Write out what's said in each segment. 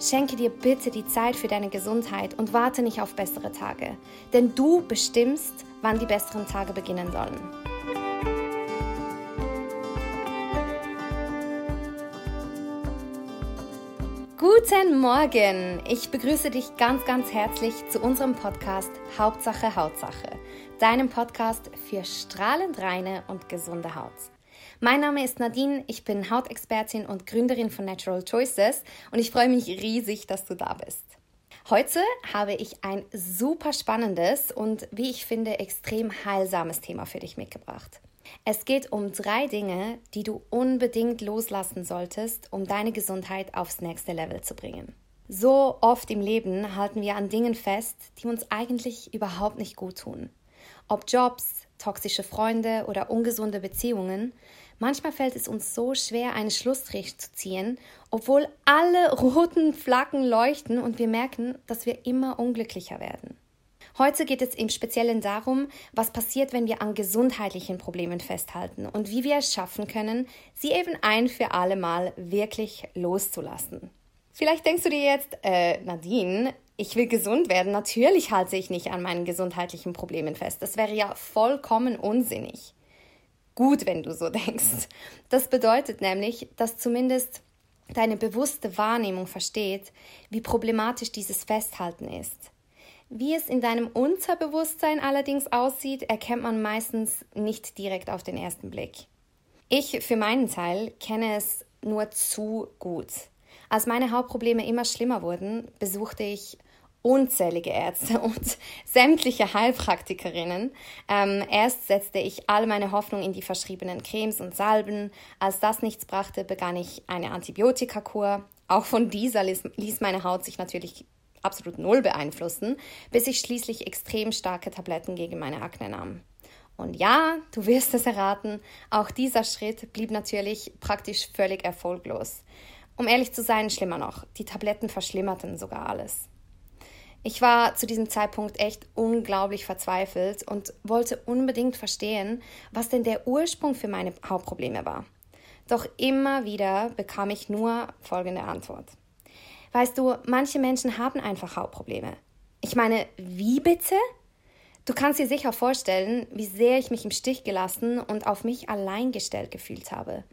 Schenke dir bitte die Zeit für deine Gesundheit und warte nicht auf bessere Tage, denn du bestimmst, wann die besseren Tage beginnen sollen. Guten Morgen! Ich begrüße dich ganz, ganz herzlich zu unserem Podcast Hauptsache Hautsache, deinem Podcast für strahlend reine und gesunde Haut. Mein Name ist Nadine, ich bin Hautexpertin und Gründerin von Natural Choices und ich freue mich riesig, dass du da bist. Heute habe ich ein super spannendes und, wie ich finde, extrem heilsames Thema für dich mitgebracht. Es geht um drei Dinge, die du unbedingt loslassen solltest, um deine Gesundheit aufs nächste Level zu bringen. So oft im Leben halten wir an Dingen fest, die uns eigentlich überhaupt nicht gut tun. Ob Jobs, toxische Freunde oder ungesunde Beziehungen, Manchmal fällt es uns so schwer, einen Schlussstrich zu ziehen, obwohl alle roten Flaggen leuchten und wir merken, dass wir immer unglücklicher werden. Heute geht es im Speziellen darum, was passiert, wenn wir an gesundheitlichen Problemen festhalten und wie wir es schaffen können, sie eben ein für alle Mal wirklich loszulassen. Vielleicht denkst du dir jetzt, äh, Nadine, ich will gesund werden, natürlich halte ich nicht an meinen gesundheitlichen Problemen fest. Das wäre ja vollkommen unsinnig gut, wenn du so denkst. Das bedeutet nämlich, dass zumindest deine bewusste Wahrnehmung versteht, wie problematisch dieses Festhalten ist. Wie es in deinem Unterbewusstsein allerdings aussieht, erkennt man meistens nicht direkt auf den ersten Blick. Ich für meinen Teil kenne es nur zu gut. Als meine Hauptprobleme immer schlimmer wurden, besuchte ich unzählige Ärzte und sämtliche Heilpraktikerinnen. Ähm, erst setzte ich all meine Hoffnung in die verschriebenen Cremes und Salben. Als das nichts brachte, begann ich eine Antibiotikakur. Auch von dieser ließ, ließ meine Haut sich natürlich absolut null beeinflussen, bis ich schließlich extrem starke Tabletten gegen meine Akne nahm. Und ja, du wirst es erraten, auch dieser Schritt blieb natürlich praktisch völlig erfolglos. Um ehrlich zu sein, schlimmer noch, die Tabletten verschlimmerten sogar alles. Ich war zu diesem Zeitpunkt echt unglaublich verzweifelt und wollte unbedingt verstehen, was denn der Ursprung für meine Hauptprobleme war. Doch immer wieder bekam ich nur folgende Antwort. Weißt du, manche Menschen haben einfach Hautprobleme. Ich meine, wie bitte? Du kannst dir sicher vorstellen, wie sehr ich mich im Stich gelassen und auf mich allein gestellt gefühlt habe.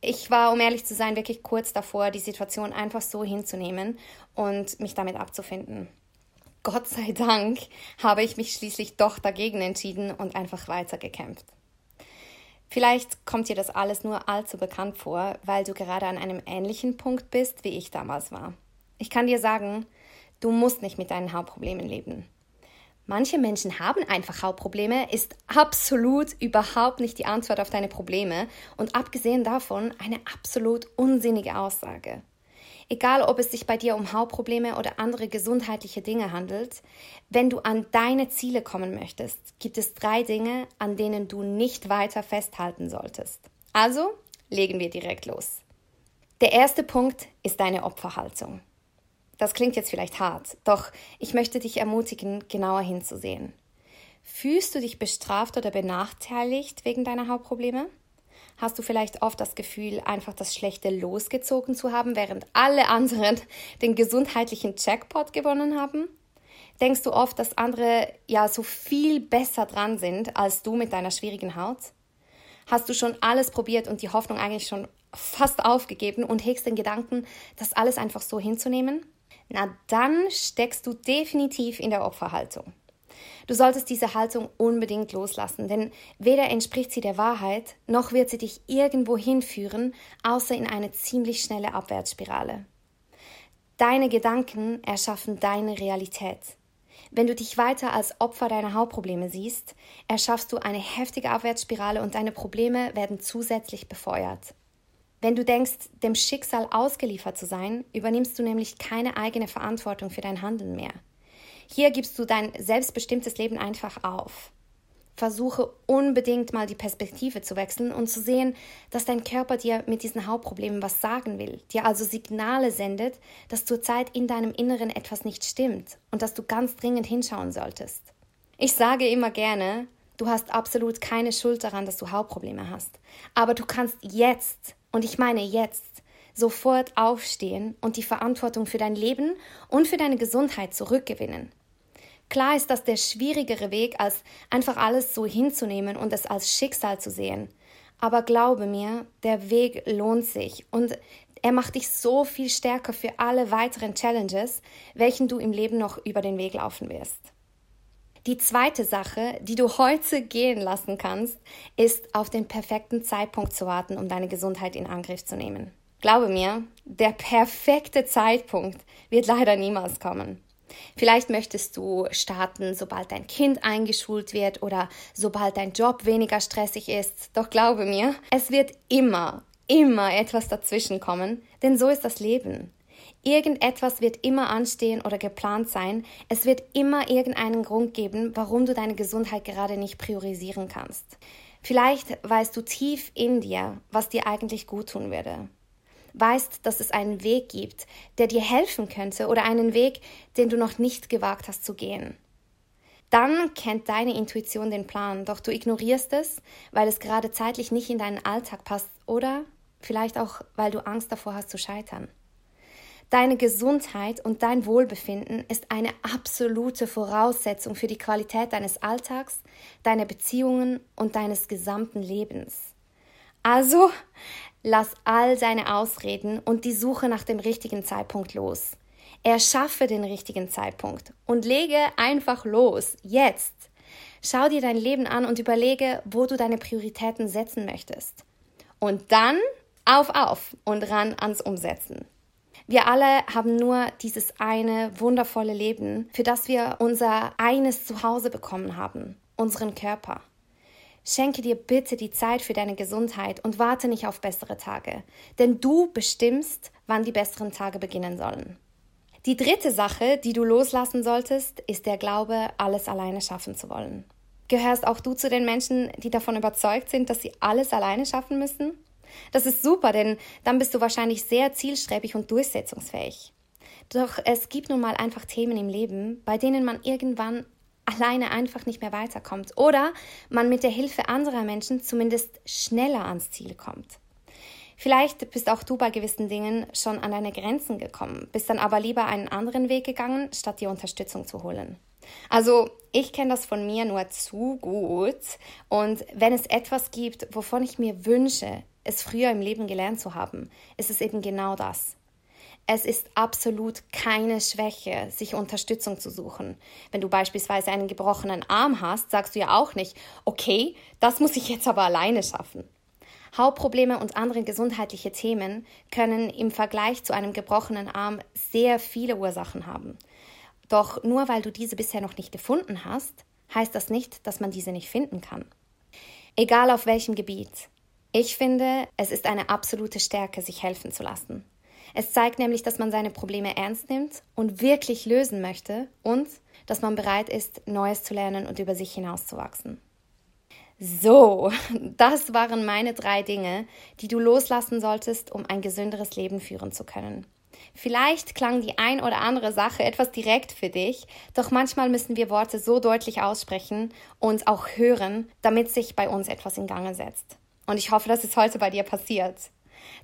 Ich war, um ehrlich zu sein, wirklich kurz davor, die Situation einfach so hinzunehmen und mich damit abzufinden. Gott sei Dank habe ich mich schließlich doch dagegen entschieden und einfach weitergekämpft. Vielleicht kommt dir das alles nur allzu bekannt vor, weil du gerade an einem ähnlichen Punkt bist, wie ich damals war. Ich kann dir sagen, du musst nicht mit deinen Hautproblemen leben. Manche Menschen haben einfach Hautprobleme, ist absolut überhaupt nicht die Antwort auf deine Probleme und abgesehen davon eine absolut unsinnige Aussage. Egal, ob es sich bei dir um Hautprobleme oder andere gesundheitliche Dinge handelt, wenn du an deine Ziele kommen möchtest, gibt es drei Dinge, an denen du nicht weiter festhalten solltest. Also legen wir direkt los. Der erste Punkt ist deine Opferhaltung. Das klingt jetzt vielleicht hart, doch ich möchte dich ermutigen, genauer hinzusehen. Fühlst du dich bestraft oder benachteiligt wegen deiner Hautprobleme? Hast du vielleicht oft das Gefühl, einfach das Schlechte losgezogen zu haben, während alle anderen den gesundheitlichen Jackpot gewonnen haben? Denkst du oft, dass andere ja so viel besser dran sind als du mit deiner schwierigen Haut? Hast du schon alles probiert und die Hoffnung eigentlich schon fast aufgegeben und hegst den Gedanken, das alles einfach so hinzunehmen? Na, dann steckst du definitiv in der Opferhaltung. Du solltest diese Haltung unbedingt loslassen, denn weder entspricht sie der Wahrheit, noch wird sie dich irgendwo hinführen, außer in eine ziemlich schnelle Abwärtsspirale. Deine Gedanken erschaffen deine Realität. Wenn du dich weiter als Opfer deiner Hauptprobleme siehst, erschaffst du eine heftige Abwärtsspirale und deine Probleme werden zusätzlich befeuert. Wenn du denkst, dem Schicksal ausgeliefert zu sein, übernimmst du nämlich keine eigene Verantwortung für dein Handeln mehr. Hier gibst du dein selbstbestimmtes Leben einfach auf. Versuche unbedingt mal die Perspektive zu wechseln und zu sehen, dass dein Körper dir mit diesen Hauptproblemen was sagen will, dir also Signale sendet, dass zurzeit in deinem Inneren etwas nicht stimmt und dass du ganz dringend hinschauen solltest. Ich sage immer gerne, du hast absolut keine Schuld daran, dass du Hauptprobleme hast, aber du kannst jetzt, und ich meine jetzt, sofort aufstehen und die Verantwortung für dein Leben und für deine Gesundheit zurückgewinnen. Klar ist das der schwierigere Weg, als einfach alles so hinzunehmen und es als Schicksal zu sehen. Aber glaube mir, der Weg lohnt sich und er macht dich so viel stärker für alle weiteren Challenges, welchen du im Leben noch über den Weg laufen wirst. Die zweite Sache, die du heute gehen lassen kannst, ist auf den perfekten Zeitpunkt zu warten, um deine Gesundheit in Angriff zu nehmen. Glaube mir, der perfekte Zeitpunkt wird leider niemals kommen. Vielleicht möchtest du starten, sobald dein Kind eingeschult wird oder sobald dein Job weniger stressig ist. Doch glaube mir, es wird immer, immer etwas dazwischen kommen, denn so ist das Leben. Irgendetwas wird immer anstehen oder geplant sein. Es wird immer irgendeinen Grund geben, warum du deine Gesundheit gerade nicht priorisieren kannst. Vielleicht weißt du tief in dir, was dir eigentlich gut tun würde. Weißt, dass es einen Weg gibt, der dir helfen könnte oder einen Weg, den du noch nicht gewagt hast zu gehen. Dann kennt deine Intuition den Plan, doch du ignorierst es, weil es gerade zeitlich nicht in deinen Alltag passt oder vielleicht auch, weil du Angst davor hast zu scheitern. Deine Gesundheit und dein Wohlbefinden ist eine absolute Voraussetzung für die Qualität deines Alltags, deiner Beziehungen und deines gesamten Lebens. Also lass all deine Ausreden und die Suche nach dem richtigen Zeitpunkt los. Erschaffe den richtigen Zeitpunkt und lege einfach los, jetzt. Schau dir dein Leben an und überlege, wo du deine Prioritäten setzen möchtest. Und dann auf, auf und ran ans Umsetzen. Wir alle haben nur dieses eine wundervolle Leben, für das wir unser eines Zuhause bekommen haben, unseren Körper. Schenke dir bitte die Zeit für deine Gesundheit und warte nicht auf bessere Tage, denn du bestimmst, wann die besseren Tage beginnen sollen. Die dritte Sache, die du loslassen solltest, ist der Glaube, alles alleine schaffen zu wollen. Gehörst auch du zu den Menschen, die davon überzeugt sind, dass sie alles alleine schaffen müssen? Das ist super, denn dann bist du wahrscheinlich sehr zielstrebig und durchsetzungsfähig. Doch es gibt nun mal einfach Themen im Leben, bei denen man irgendwann alleine einfach nicht mehr weiterkommt oder man mit der Hilfe anderer Menschen zumindest schneller ans Ziel kommt. Vielleicht bist auch du bei gewissen Dingen schon an deine Grenzen gekommen, bist dann aber lieber einen anderen Weg gegangen, statt dir Unterstützung zu holen. Also ich kenne das von mir nur zu gut und wenn es etwas gibt, wovon ich mir wünsche, es früher im Leben gelernt zu haben, ist es eben genau das. Es ist absolut keine Schwäche, sich Unterstützung zu suchen. Wenn du beispielsweise einen gebrochenen Arm hast, sagst du ja auch nicht, okay, das muss ich jetzt aber alleine schaffen. Hautprobleme und andere gesundheitliche Themen können im Vergleich zu einem gebrochenen Arm sehr viele Ursachen haben. Doch nur weil du diese bisher noch nicht gefunden hast, heißt das nicht, dass man diese nicht finden kann. Egal auf welchem Gebiet. Ich finde, es ist eine absolute Stärke, sich helfen zu lassen. Es zeigt nämlich, dass man seine Probleme ernst nimmt und wirklich lösen möchte und dass man bereit ist, Neues zu lernen und über sich hinauszuwachsen. So, das waren meine drei Dinge, die du loslassen solltest, um ein gesünderes Leben führen zu können. Vielleicht klang die ein oder andere Sache etwas direkt für dich, doch manchmal müssen wir Worte so deutlich aussprechen und auch hören, damit sich bei uns etwas in Gange setzt. Und ich hoffe, dass es heute bei dir passiert.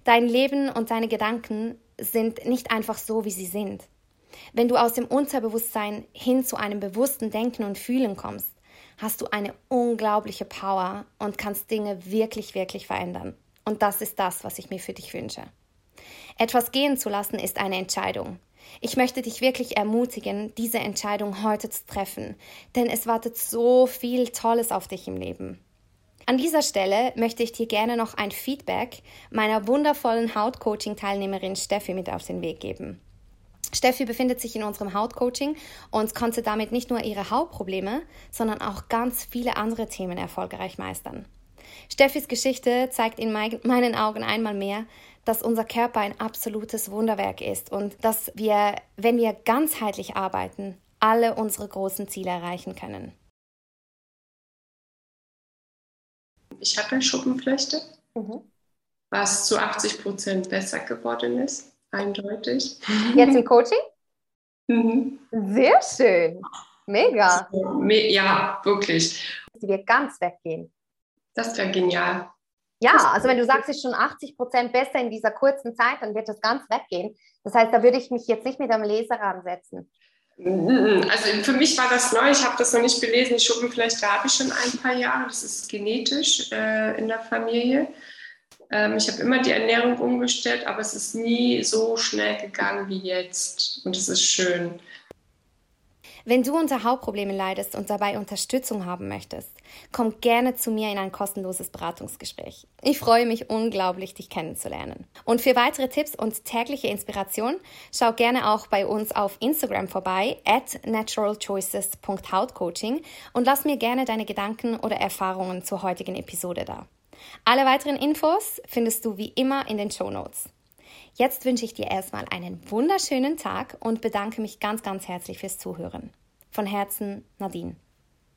Dein Leben und deine Gedanken sind nicht einfach so, wie sie sind. Wenn du aus dem Unterbewusstsein hin zu einem bewussten Denken und Fühlen kommst, hast du eine unglaubliche Power und kannst Dinge wirklich, wirklich verändern. Und das ist das, was ich mir für dich wünsche. Etwas gehen zu lassen ist eine Entscheidung. Ich möchte dich wirklich ermutigen, diese Entscheidung heute zu treffen, denn es wartet so viel Tolles auf dich im Leben. An dieser Stelle möchte ich dir gerne noch ein Feedback meiner wundervollen Hautcoaching-Teilnehmerin Steffi mit auf den Weg geben. Steffi befindet sich in unserem Hautcoaching und konnte damit nicht nur ihre Hautprobleme, sondern auch ganz viele andere Themen erfolgreich meistern. Steffis Geschichte zeigt in meinen Augen einmal mehr, dass unser Körper ein absolutes Wunderwerk ist und dass wir, wenn wir ganzheitlich arbeiten, alle unsere großen Ziele erreichen können. Ich hatte Schuppenflechte, mhm. was zu 80 Prozent besser geworden ist, eindeutig. Jetzt im Coaching? Mhm. Sehr schön. Mega. ja, wirklich. Sie wird ganz weggehen. Das wäre genial. Ja, also wenn du sagst, es ist schon 80 Prozent besser in dieser kurzen Zeit, dann wird das ganz weggehen. Das heißt, da würde ich mich jetzt nicht mit einem Leser ansetzen. Also für mich war das neu, ich habe das noch nicht belesen. Die Schuppenflechte habe ich schon ein paar Jahre, das ist genetisch äh, in der Familie. Ähm, ich habe immer die Ernährung umgestellt, aber es ist nie so schnell gegangen wie jetzt und es ist schön. Wenn du unter Hautproblemen leidest und dabei Unterstützung haben möchtest, komm gerne zu mir in ein kostenloses Beratungsgespräch. Ich freue mich unglaublich, dich kennenzulernen. Und für weitere Tipps und tägliche Inspiration, schau gerne auch bei uns auf Instagram vorbei at naturalchoices.hautcoaching und lass mir gerne deine Gedanken oder Erfahrungen zur heutigen Episode da. Alle weiteren Infos findest du wie immer in den Show Notes. Jetzt wünsche ich dir erstmal einen wunderschönen Tag und bedanke mich ganz, ganz herzlich fürs Zuhören. Von Herzen, Nadine.